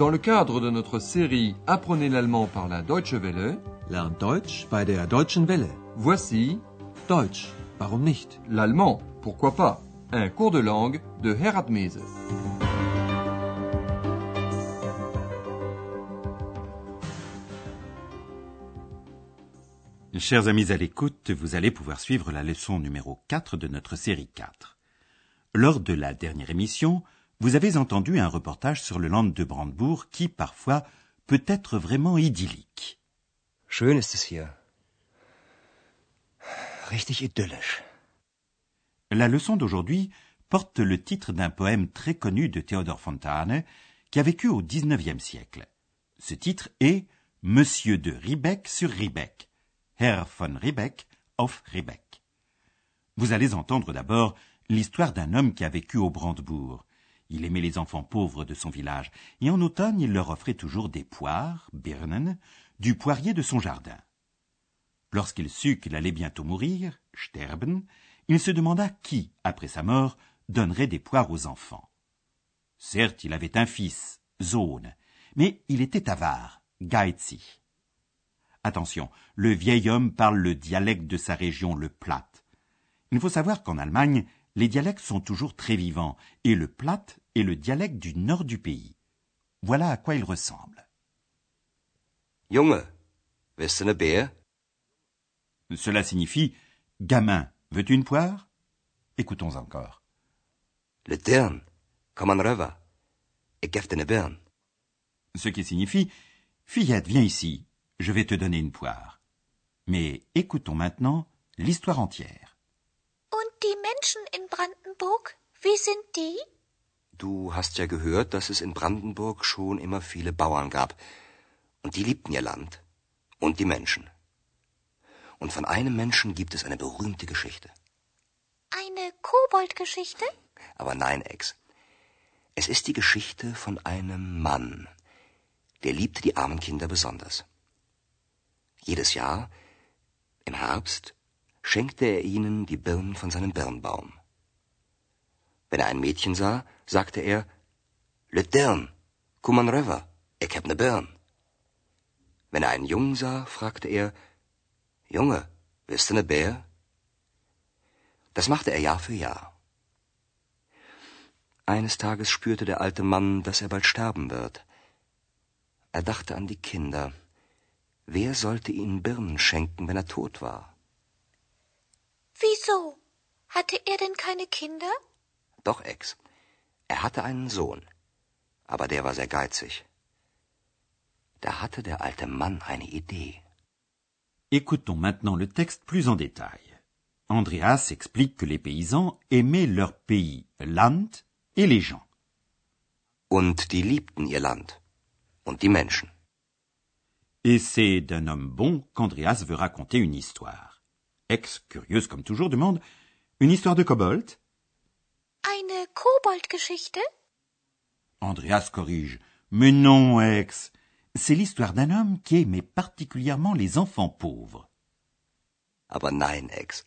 Dans le cadre de notre série Apprenez l'allemand par la Deutsche Welle, Lernt Deutsch bei der Deutschen Welle. voici Deutsch, warum nicht? l'allemand, pourquoi pas, un cours de langue de Herat Mese. Chers amis à l'écoute, vous allez pouvoir suivre la leçon numéro 4 de notre série 4. Lors de la dernière émission, vous avez entendu un reportage sur le land de Brandebourg qui, parfois, peut être vraiment idyllique. Schön ist es hier. Richtig idyllisch. La leçon d'aujourd'hui porte le titre d'un poème très connu de Théodore Fontane qui a vécu au XIXe siècle. Ce titre est Monsieur de Riebeck sur Riebeck, Herr von Riebeck auf Riebeck. Vous allez entendre d'abord l'histoire d'un homme qui a vécu au Brandebourg. Il aimait les enfants pauvres de son village, et en automne il leur offrait toujours des poires, Birnen, du poirier de son jardin. Lorsqu'il sut qu'il allait bientôt mourir, sterben, il se demanda qui, après sa mort, donnerait des poires aux enfants. Certes, il avait un fils, Sohn, mais il était avare, geizig. Attention, le vieil homme parle le dialecte de sa région, le Platt. Il faut savoir qu'en Allemagne, les dialectes sont toujours très vivants, et le Platt est le dialecte du nord du pays. Voilà à quoi il ressemble. Junge, willst du ne Beer? Cela signifie Gamin, veux-tu une poire? Écoutons encore. Le Dirn, komm an rüber. Ich gef dir ne Birn. Ce qui signifie Fillette, viens ici, je vais te donner une poire. Mais écoutons maintenant l'histoire entière. Und die Menschen in Brandenburg, wie sind die? Du hast ja gehört, dass es in Brandenburg schon immer viele Bauern gab. Und die liebten ihr Land. Und die Menschen. Und von einem Menschen gibt es eine berühmte Geschichte. Eine Koboldgeschichte? Aber nein, Ex. Es ist die Geschichte von einem Mann. Der liebte die armen Kinder besonders. Jedes Jahr, im Herbst, schenkte er ihnen die Birnen von seinem Birnbaum. Wenn er ein Mädchen sah, sagte er, Le Dirn, komm an rüber, ich hab ne Birn. Wenn er einen Jungen sah, fragte er, Junge, willst du ne Bär? Das machte er Jahr für Jahr. Eines Tages spürte der alte Mann, dass er bald sterben wird. Er dachte an die Kinder. Wer sollte ihnen Birnen schenken, wenn er tot war? Wieso? Hatte er denn keine Kinder? Doch, Ex. Er hatte einen Sohn. Aber der war sehr geizig. Da hatte der alte Mann eine Idee. Écoutons maintenant le texte plus en détail. Andreas explique que les paysans aimaient leur pays, Land, et les gens. Und die liebten ihr Land. Und die Menschen. Et c'est d'un homme bon qu'Andreas veut raconter une histoire. Ex, curieuse comme toujours, demande Une histoire de kobold Eine Koboldgeschichte? Andreas corrige Mais non, Ex. C'est l'histoire d'un homme qui aimait particulièrement les enfants pauvres. Aber nein, Ex.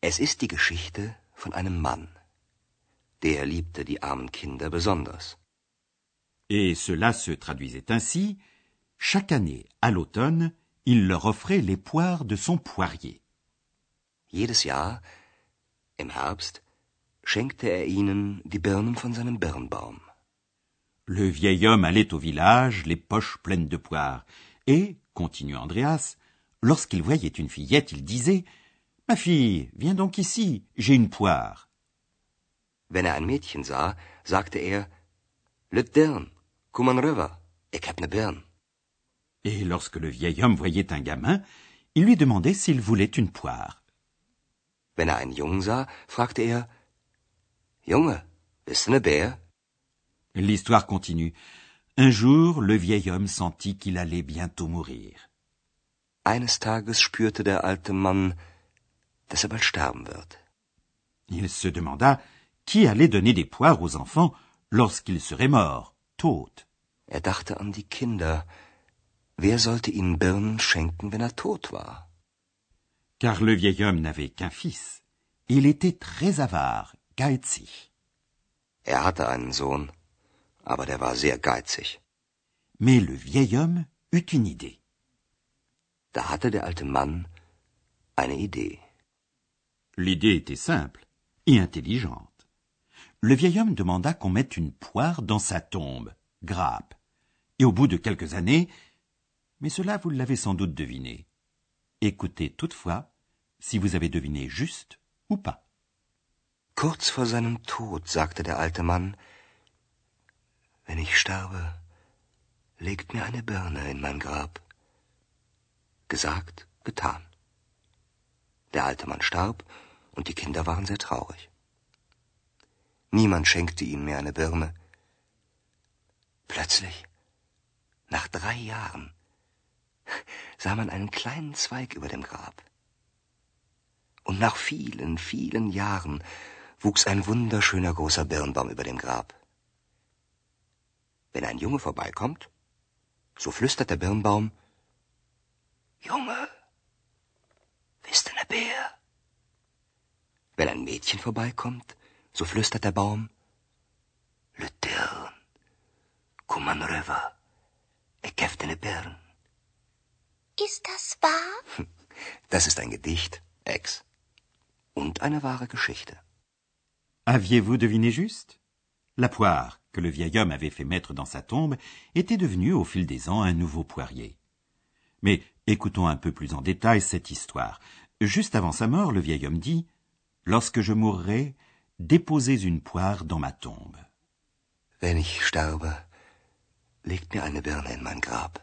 Es ist die Geschichte von einem Mann. Der liebte die armen Kinder besonders. Et cela se traduisait ainsi chaque année, à l'automne, il leur offrait les poires de son poirier. Jedes Jahr, im Herbst, schenkte er ihnen die Birnen von seinem Birnbaum. Le vieil homme allait au village, les poches pleines de poires, et, continue Andreas, lorsqu'il voyait une fillette, il disait Ma fille, viens donc ici, j'ai une poire. Wenn er ein Mädchen sah, sagte er, Le Dirn, komm an rüber, ich hab ne Birn. Et lorsque le vieil homme voyait un gamin, il lui demandait s'il voulait une poire. Wenn er einen Jungen sah, fragte er, Junge, bist ne Bär? L'histoire continue. Un jour, le vieil homme sentit qu'il allait bientôt mourir. Eines Tages spürte der alte Mann, dass er bald sterben wird. Il se demanda qui allait donner des poires aux enfants lorsqu'il serait mort, tot. Er dachte an die Kinder. Wer sollte ihnen Birnen schenken, wenn er tot war? Car le vieil homme n'avait qu'un fils. Il était très avare, geizig. Er hatte einen Sohn, aber der war sehr geizig. Mais le vieil homme eut une idée. Da hatte der alte Mann eine Idee. L'idée était simple et intelligente. Le vieil homme demanda qu'on mette une poire dans sa tombe, grappe. Et au bout de quelques années, mais cela vous l'avez sans doute deviné. Écoutez toutefois si vous avez deviné juste ou pas. Kurz vor seinem Tod sagte der alte Mann, Wenn ich sterbe, legt mir eine Birne in mein Grab. Gesagt, getan. Der alte Mann starb, und die Kinder waren sehr traurig. Niemand schenkte ihnen mehr eine Birne. Plötzlich, nach drei Jahren, sah man einen kleinen Zweig über dem Grab. Und nach vielen, vielen Jahren wuchs ein wunderschöner großer Birnbaum über dem Grab. Wenn ein Junge vorbeikommt, so flüstert der Birnbaum, Junge, bist du ne Bär? Wenn ein Mädchen vorbeikommt, so flüstert der Baum, Le Dirn, Kuman River, ich gef ne Birn. Ist das wahr? Das ist ein Gedicht, Ex. Und eine wahre Geschichte. Aviez-vous deviné juste? La poire que le vieil homme avait fait mettre dans sa tombe était devenue au fil des ans un nouveau poirier. Mais écoutons un peu plus en détail cette histoire. Juste avant sa mort, le vieil homme dit Lorsque je mourrai, déposez une poire dans ma tombe. Wenn ich sterbe, legt mir eine Birne in mein Grab.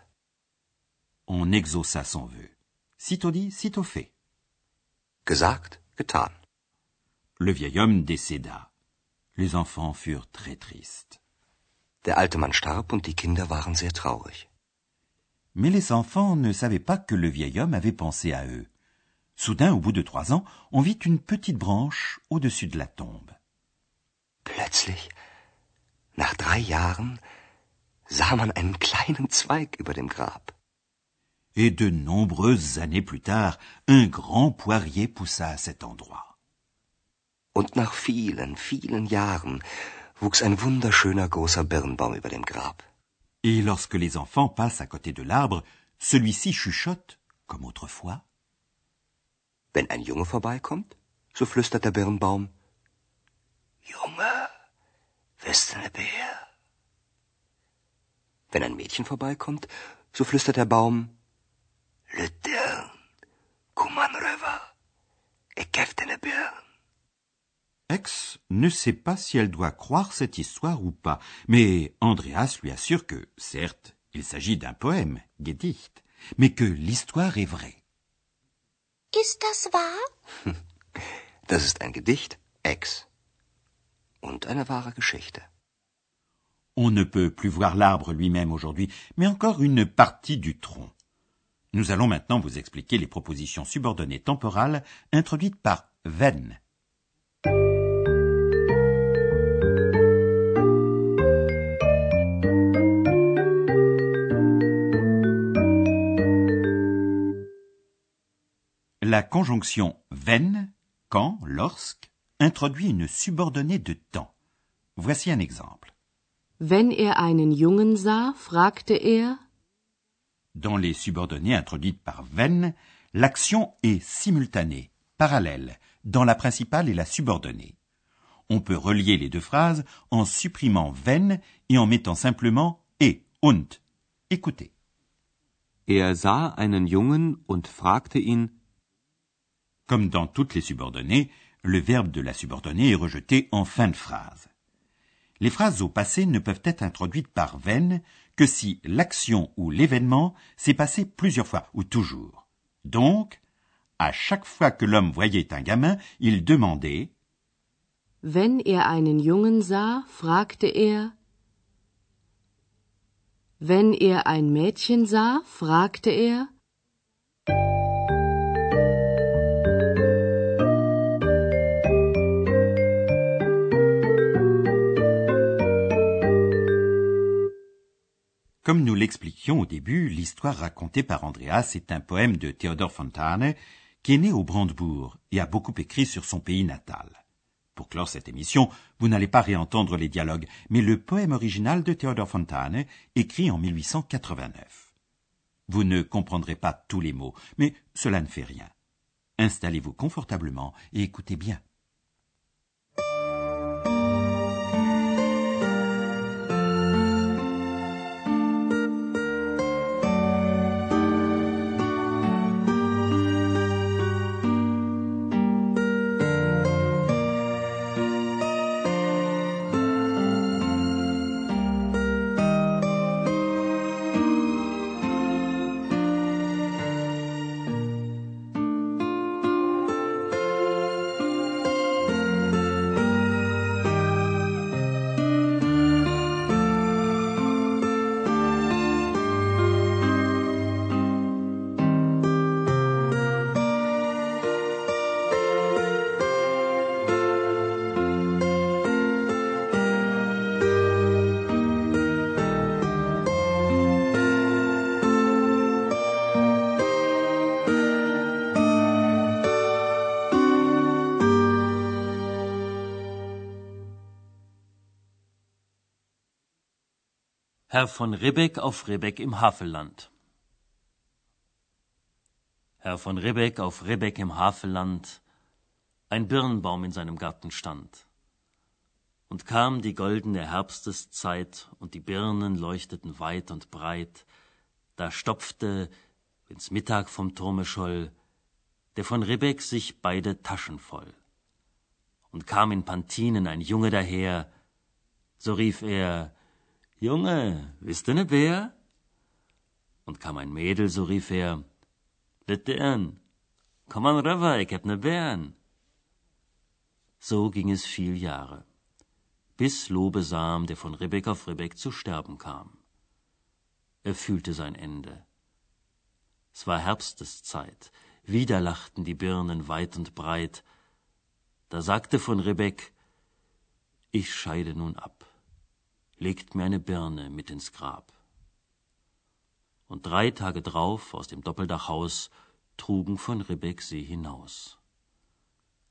On exauça son vœu. Sitôt dit, sitôt fait. Gesagt, getan. Le vieil homme décéda. Les enfants furent très tristes. Der alte Mann starb und die Kinder waren sehr traurig. Mais les enfants ne savaient pas que le vieil homme avait pensé à eux. Soudain, au bout de trois ans, on vit une petite branche au-dessus de la tombe. Plötzlich, nach drei Jahren, sah man einen kleinen Zweig über dem Grab. Et de nombreuses années plus tard, un grand poirier poussa à cet endroit. Und nach vielen, vielen Jahren wuchs ein wunderschöner großer Birnbaum über dem Grab. Et lorsque les enfants passent à côté de l'arbre, celui-ci chuchote, comme autrefois. Wenn ein Junge vorbeikommt, so flüstert der Birnbaum, Junge, bist du ne Bär? Wenn ein Mädchen vorbeikommt, so flüstert der Baum, Le Dirn, Kuman River, ich gef dir ne Birn. Ex ne sait pas si elle doit croire cette histoire ou pas, mais Andreas lui assure que, certes, il s'agit d'un poème, Gedicht, mais que l'histoire est vraie. Ist das wahr? Das ist ein Gedicht, Ex. Und eine wahre Geschichte. On ne peut plus voir l'arbre lui-même aujourd'hui, mais encore une partie du tronc. Nous allons maintenant vous expliquer les propositions subordonnées temporales introduites par wenn. La conjonction wenn, quand, lorsque, introduit une subordonnée de temps. Voici un exemple. Wenn er einen Jungen sah, fragte er, Dans les subordonnées introduites par wenn, l'action est simultanée, parallèle, dans la principale et la subordonnée. On peut relier les deux phrases en supprimant wenn et en mettant simplement et, und. Écoutez. Er sah einen Jungen und fragte ihn, Comme dans toutes les subordonnées, le verbe de la subordonnée est rejeté en fin de phrase. Les phrases au passé ne peuvent être introduites par wenn que si l'action ou l'événement s'est passé plusieurs fois ou toujours. Donc, à chaque fois que l'homme voyait un gamin, il demandait wenn er einen Jungen sah, fragte er, wenn er ein Mädchen sah, fragte er, Comme nous l'expliquions au début, l'histoire racontée par Andreas est un poème de Theodor Fontane qui est né au Brandebourg et a beaucoup écrit sur son pays natal. Pour clore cette émission, vous n'allez pas réentendre les dialogues, mais le poème original de Theodor Fontane, écrit en 1889. Vous ne comprendrez pas tous les mots, mais cela ne fait rien. Installez-vous confortablement et écoutez bien. Herr von Ribbeck auf Ribbeck im Havelland. Herr von Ribbeck auf Ribbeck im Havelland, ein Birnbaum in seinem Garten stand. Und kam die goldene Herbsteszeit, und die Birnen leuchteten weit und breit, da stopfte, wenn's Mittag vom Turme scholl, der von Ribbeck sich beide Taschen voll. Und kam in Pantinen ein Junge daher, so rief er, Junge, bist du ne Bär? Und kam ein Mädel, so rief er, Bitte komm an rüber, ich hab ne Bären. So ging es viel Jahre, bis Lobesam, der von Ribbeck auf Ribbeck zu sterben kam. Er fühlte sein Ende. Es war Herbsteszeit, wieder lachten die Birnen weit und breit. Da sagte von Ribbeck, ich scheide nun ab legt mir eine Birne mit ins Grab. Und drei Tage drauf aus dem Doppeldachhaus trugen von Ribbeck sie hinaus.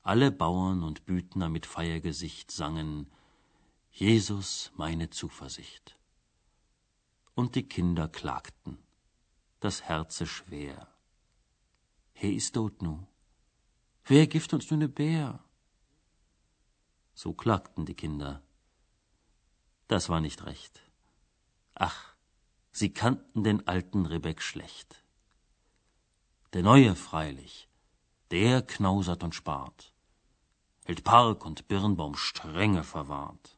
Alle Bauern und Büdner mit Feiergesicht sangen Jesus meine Zuversicht. Und die Kinder klagten, das Herze schwer. He ist tot nu. Wer gift uns nu ne Bär? So klagten die Kinder das war nicht recht. Ach, sie kannten den alten Ribbeck schlecht. Der Neue freilich, der knausert und spart, hält Park und Birnbaum strenge verwahrt.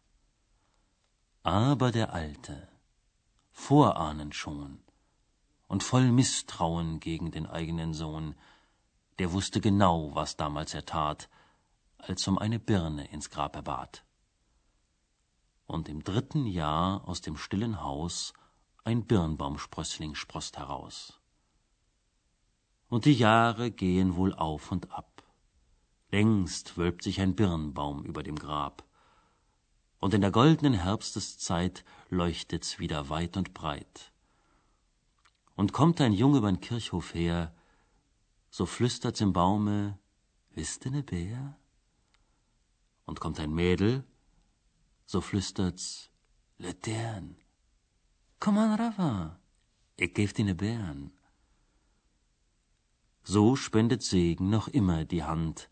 Aber der Alte, vorahnend schon und voll Misstrauen gegen den eigenen Sohn, der wusste genau, was damals er tat, als um eine Birne ins Grab er bat und im dritten Jahr aus dem stillen Haus ein Birnbaumsprössling sproßt heraus. Und die Jahre gehen wohl auf und ab. Längst wölbt sich ein Birnbaum über dem Grab. Und in der goldenen Herbsteszeit leuchtet's wieder weit und breit. Und kommt ein Junge übern Kirchhof her, so flüstert's im Baume, wisst ne Bär? Und kommt ein Mädel, so flüstert's Letern. Komm an, Rava, ich geb dir ne Bären. So spendet Segen noch immer die Hand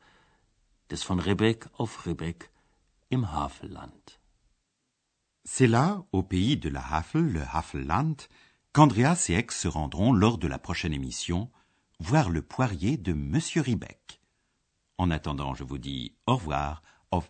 des von Ribbeck auf Ribbeck im Havelland. C'est là, au pays de la Havel, le Havelland, qu'Andreas et Ex se rendront lors de la prochaine émission voir le poirier de Monsieur Ribbeck. En attendant, je vous dis au revoir, auf.